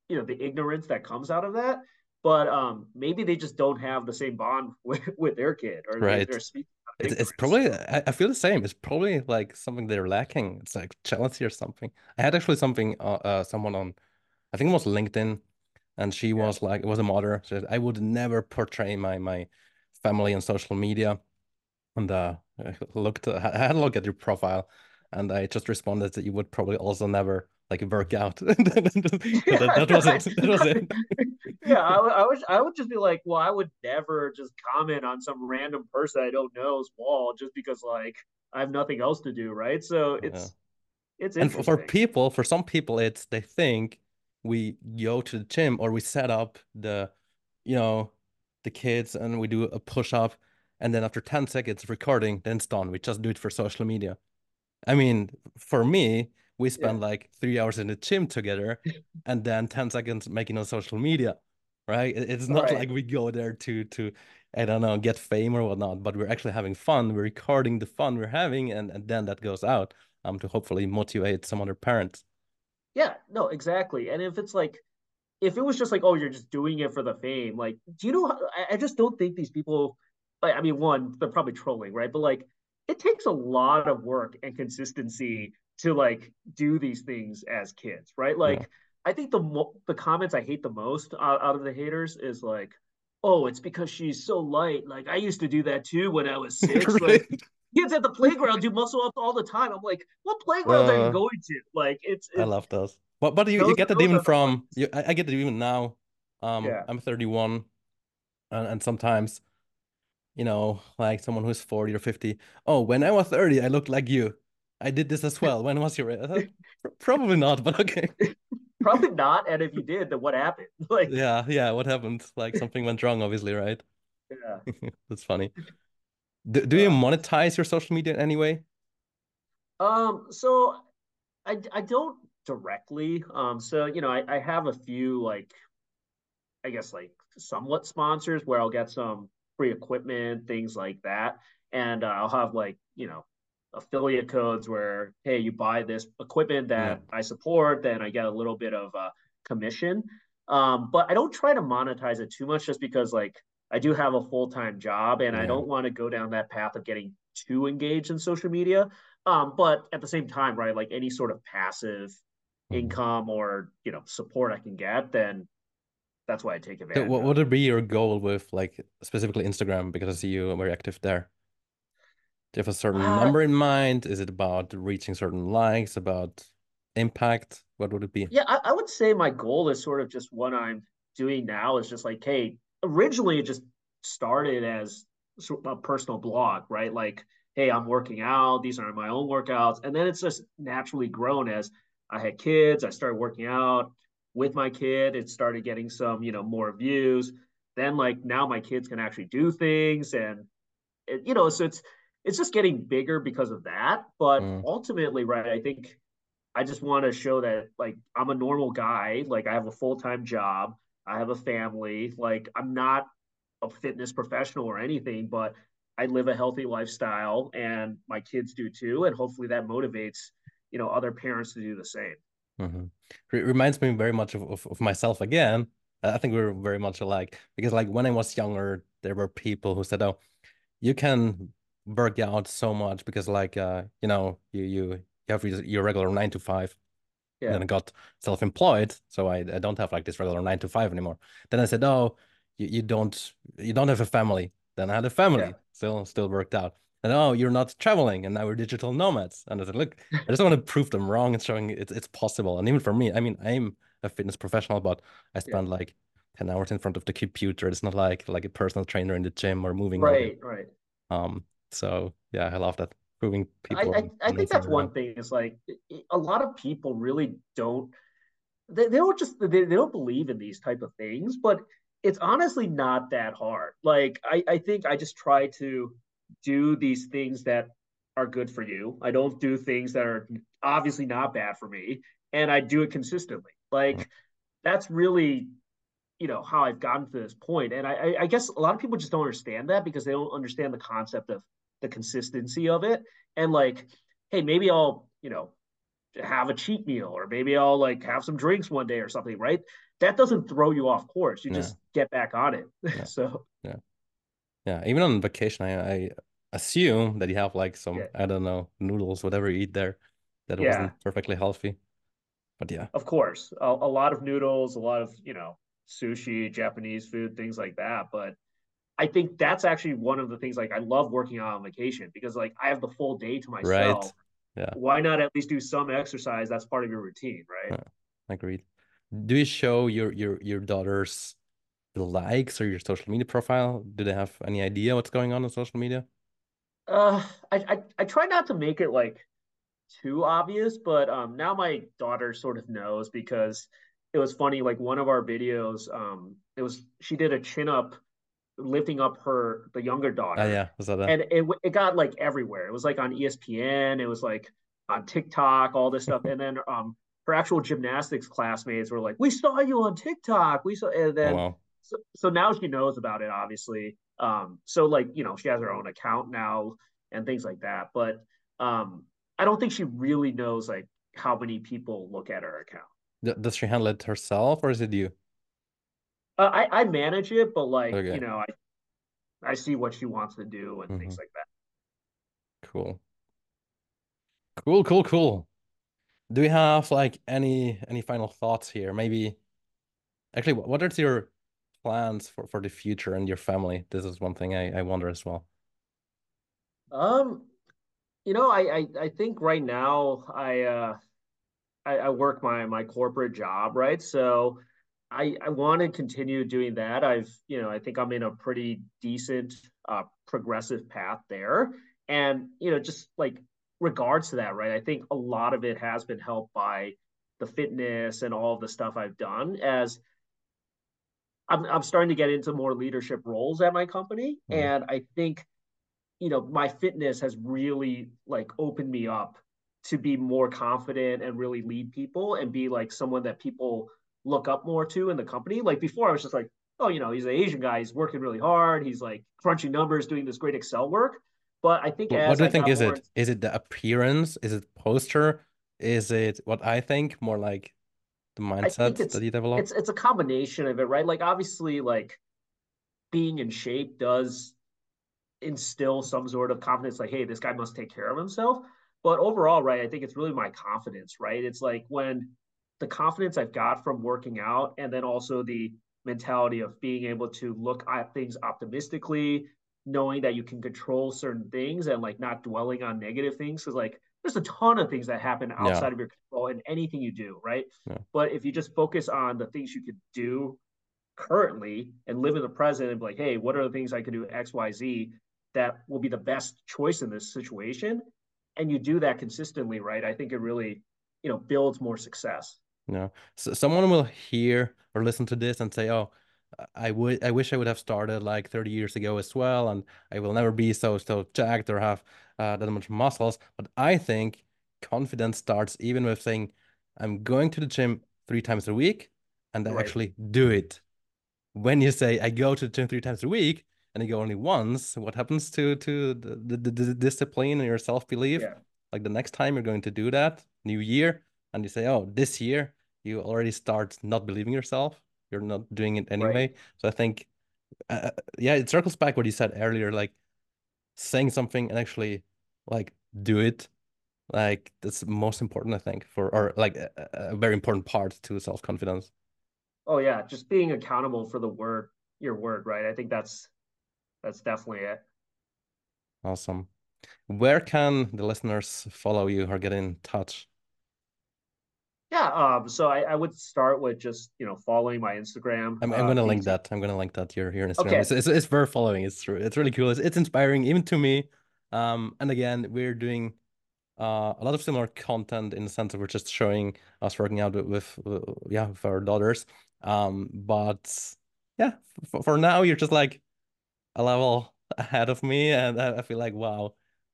you know the ignorance that comes out of that but um maybe they just don't have the same bond with, with their kid or Right. they're speaking It's it's probably I, I feel the same. It's probably like something they're lacking. It's like jealousy or something. I had actually something uh, uh someone on I think it was LinkedIn and she yeah was like it was a mother She said I would never portray my my family on social media and uh I looked I had a look at your profile and I just responded that you would probably also never like work out. That, that was it. That was it. yeah I, would- I would i would just be like well i would never just comment on some random person i don't know's wall just because like i have nothing else to do right so Yeah. it's it's And for people, for some people, it's they think we go to the gym or we set up the, you know, the kids and we do a push up, and then after 10 seconds recording, then it's done. We just do it for social media. I mean, for me, we yeah spend like three hours in the gym together and then 10 seconds making on social media, right? It's not right like we go there to to I don't know, get fame or whatnot, but we're actually having fun. We're recording the fun we're having, and, and then that goes out um to hopefully motivate some other parents. Yeah no exactly and if it's like if it was just like, oh, you're just doing it for the fame, like, do you know? How, I, I just don't think these people. Like, I mean, one, they're probably trolling, right? But like, it takes a lot of work and consistency to like do these things as kids, right? Yeah. Like, I think the mo- the comments I hate the most out, out of the haters is like, oh, it's because she's so light. Like, I used to do that too when I was six. Like, Right. Kids at the playground do muscle up all the time. I'm like, what playgrounds are you Uh, going to? Like, it's I love those. But but you, you get that those even from you I, get it even now. Um, Yeah. I'm 31 and, and sometimes, you know, like someone who's 40 or 50, oh, when I was 30, I looked like you. I did this as well. When was your uh, probably not, but okay. Probably not. And if you did, then what happened? Like, Yeah, yeah, what happened? Like something went wrong, obviously, right? yeah. That's funny. Do, do you Uh, monetize your social media in any way? um, so I I don't directly. Um, so you know, I, I have a few like I guess like somewhat sponsors where I'll get some free equipment, things like that. And uh, I'll have like, you know, affiliate codes where, hey, you buy this equipment Yeah. that I support, then I get a little bit of a commission. Um, but I don't try to monetize it too much just because like I do have a full-time job and I don't want to go down that path of getting too engaged in social media. Um, but at the same time, right, like any sort of passive Mhm. income or, you know, support I can get, then that's why I take advantage. So what would it be your goal with like specifically Instagram? Because I see you are very active there. Do you have a certain uh, number in mind? Is it about reaching certain likes? About impact? What would it be? Yeah, I, I would say my goal is sort of just what I'm doing now is just like, hey, originally it just started as a personal blog, right? Like, hey, I'm working out. These are my own workouts, and then it's just naturally grown as I had kids. I started working out with my kid. It started getting some, you know, more views. Then like now my kids can actually do things, and it, you know, so it's it's just getting bigger because of that. But mm. ultimately, right, I think I just want to show that like I'm a normal guy. Like I have a full time job. I have a family. Like I'm not a fitness professional or anything, but I live a healthy lifestyle and my kids do too. And hopefully that motivates, you know, other parents to do the same. Mm-hmm. It reminds me very much of, of, of, myself again. I think we're very much alike because like when I was younger, there were people who said, oh, you can work out so much because like, uh, you know, you, you, you have your regular nine to five yeah. And then I got self-employed, so I, I don't have like this regular nine to five anymore. Then I said, "Oh, you, you don't you don't have a family." Then I had a family, yeah. still still worked out. And oh, you're not traveling, and now we're digital nomads. And I said, "Look, I just want to prove them wrong and showing it's it's possible." And even for me, I mean, I'm a fitness professional, but I spend yeah. like ten hours in front of the computer. It's not like like a personal trainer in the gym or moving. Right, over. right. Um. So yeah, I love that proving people. I, I, I think that's one thing. Is like a lot of people really don't. They, they don't just they, they don't believe in these type of things, but it's honestly not that hard. Like I, I think I just try to do these things that are good for you. I don't do things that are obviously not bad for me, and I do it consistently. Like that's really you know how I've gotten to this point. And I, I guess a lot of people just don't understand that because they don't understand the concept of the consistency of it. And like hey maybe i'll you know have a cheat meal or maybe i'll like have some drinks one day or something right? That doesn't throw you off course. You just get back on it. Yeah. so yeah. Yeah. Even on vacation i, I assume that you have like some yeah. i don't know noodles whatever you eat there that yeah. wasn't perfectly healthy. But yeah. Of course. A, a lot of noodles a lot of you know sushi japanese food things like that. But I think that's actually one of the things like I love working out on vacation because like I have the full day to myself. Right. Yeah. Why not at least do some exercise? That's part of your routine, right? Uh, agreed. Do you show your your your daughters the likes or your social media profile? Do they have any idea what's going on on social media? Uh, I, I I try not to make it like too obvious, but um now my daughter sort of knows because it was funny. Like one of our videos, um, it was she did a chin up lifting up her the younger daughter. Oh, yeah, was that, that? and it it got like everywhere. It was like on ESPN. It was like on TikTok, all this stuff, and then um her actual gymnastics classmates were like, "We saw you on TikTok. We saw," and then oh, wow. so, so now she knows about it, obviously. Um, so like you know she has her own account now and things like that, but um, I don't think she really knows like how many people look at her account. Does she handle it herself, or is it you? Uh, I I manage it, but like okay. you know, I I see what she wants to do and mm-hmm. things like that. Cool. Cool, cool, cool. Do we have like any any final thoughts here? Maybe actually what are your plans for for the future and your family? This is one thing I I wonder as well. Um you know, I I, I think right now I uh I, I work my my corporate job, right? So I, I want to continue doing that. I've, you know, I think I'm in a pretty decent uh, progressive path there. And, you know, just like regards to that, right? I think a lot of it has been helped by the fitness and all of the stuff I've done as I'm, I'm starting to get into more leadership roles at my company. Mm-hmm. And I think, you know, my fitness has really like opened me up to be more confident and really lead people and be like someone that people look up more to in the company. Like before, I was just like, oh, you know, he's an Asian guy. He's working really hard. He's like crunching numbers, doing this great Excel work. But I think what do you think is it? Is it the appearance? Is it posture? Is it what I think more like the mindset that you develop? It's it's a combination of it, right? Like obviously, like being in shape does instill some sort of confidence. Like, hey, this guy must take care of himself. But overall, right, I think it's really my confidence, right? It's like when the confidence I've got from working out and then also the mentality of being able to look at things optimistically, knowing that you can control certain things and like not dwelling on negative things. Cause like there's a ton of things that happen outside yeah. of your control in anything you do, right? Yeah. But if you just focus on the things you could do currently and live in the present and be like, hey, what are the things I can do X, Y, Z that will be the best choice in this situation? And you do that consistently, right? I think it really, you know, builds more success. No, so someone will hear or listen to this and say, "Oh, I would, I wish I would have started like 30 years ago as well, and I will never be so so jacked or have uh, that much muscles." But I think confidence starts even with saying, "I'm going to the gym three times a week," and I right. actually do it. When you say, "I go to the gym three times a week," and you go only once, what happens to to the, the, the discipline and your self belief? Yeah. Like the next time you're going to do that, new year, and you say, "Oh, this year." You already start not believing yourself. You're not doing it anyway. Right. So I think, uh, uh, yeah, it circles back what you said earlier, like saying something and actually like do it. Like that's most important, I think, for or like a, a very important part to self confidence. Oh yeah, just being accountable for the word, your word, right? I think that's that's definitely it. Awesome. Where can the listeners follow you or get in touch? Yeah, um, so I, I, would start with just you know following my Instagram. I'm, I'm gonna uh, link that. I'm gonna link that here here in Instagram. Okay. It's, it's, it's worth following. It's true. It's really cool. It's, it's inspiring even to me. Um, and again, we're doing uh, a lot of similar content in the sense that we're just showing us working out with, with uh, yeah with our daughters. Um, but yeah, for, for now you're just like a level ahead of me, and I, I feel like wow.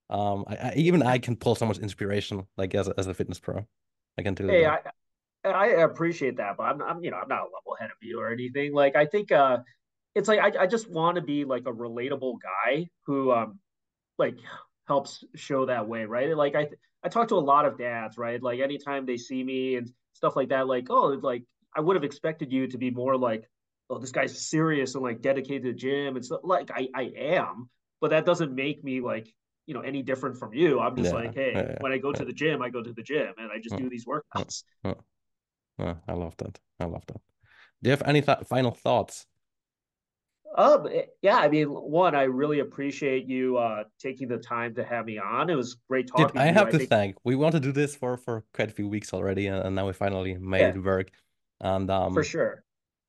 Um, I, I, even I can pull so much inspiration like as a, as a fitness pro. I can do hey, that. I, I appreciate that, but I'm, I'm, you know, I'm not a level head of you or anything. Like, I think, uh, it's like I, I just want to be like a relatable guy who, um, like helps show that way, right? Like, I, I talk to a lot of dads, right? Like, anytime they see me and stuff like that, like, oh, like I would have expected you to be more like, oh, this guy's serious and like dedicated to the gym and stuff. Like, I, I am, but that doesn't make me like you know any different from you. I'm just yeah, like, hey, yeah, when I go to the gym, I go to the gym and I just do these workouts. I love that. I love that. Do you have any th- final thoughts? Um, eh, yeah, I mean, one, I really appreciate you uh taking the time to have me on. It was great talking. Dude, I have to think... thank. We want to do this for for quite a few weeks already, and now we finally made it work. And um, for sure.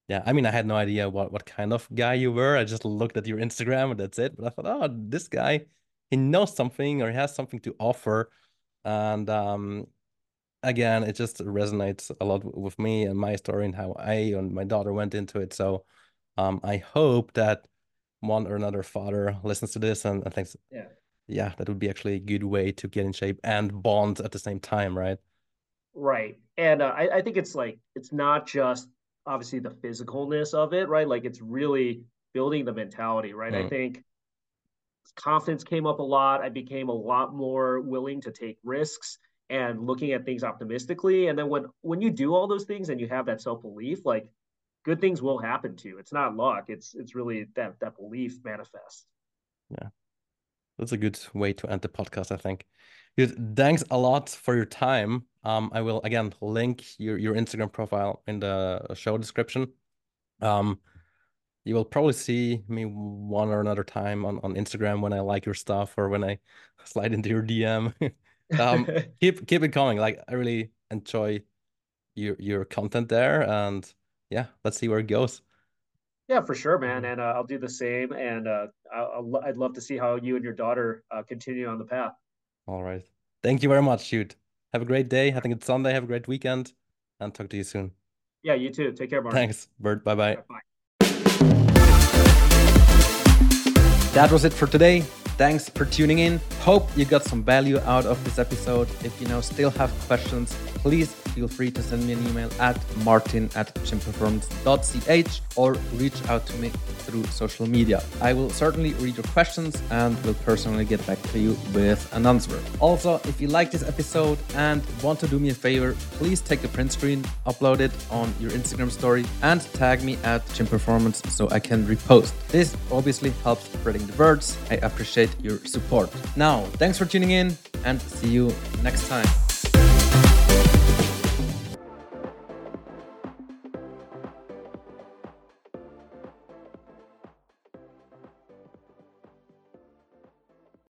Yeah, I mean, I had no idea what what kind of guy you were. I just looked at your Instagram and that's it. But I thought, oh, this guy he knows something or he has something to offer. And um, again it just resonates a lot with me and my story and how i and my daughter went into it. So um, i hope that one or another father listens to this and, and thinks yeah. Yeah that would be actually a good way to get in shape and bond at the same time right? Right. And uh, I, I think it's like it's not just obviously the physicalness of it right? Like it's really building the mentality right? Mm. i think confidence came up a lot. I became a lot more willing to take risks and looking at things optimistically. And then when when you do all those things and you have that self belief, like good things will happen to you. It's not luck. It's it's really that that belief manifests. Yeah, that's a good way to end the podcast. I think. Thanks a lot for your time. Um, I will again link your your Instagram profile in the show description. Um, you will probably see me one or another time on, on Instagram when I like your stuff or when I slide into your DM. um, keep keep it coming. Like I really enjoy your your content there, and yeah, let's see where it goes. Yeah, for sure, man, and uh, I'll do the same. And uh, i would love to see how you and your daughter uh, continue on the path. All right, thank you very much, shoot. Have a great day. I think it's Sunday. Have a great weekend, and talk to you soon. Yeah, you too. Take care, Mark. Thanks, Bert. Bye bye. That was it for today. Thanks for tuning in. Hope you got some value out of this episode. If you now still have questions, please feel free to send me an email at martin at gymperformance.ch or reach out to me through social media. I will certainly read your questions and will personally get back to you with an answer. Also, if you like this episode and want to do me a favor, please take a print screen, upload it on your Instagram story, and tag me at Gym Performance so I can repost. This obviously helps spreading the words. I appreciate your support. Now, thanks for tuning in and see you next time.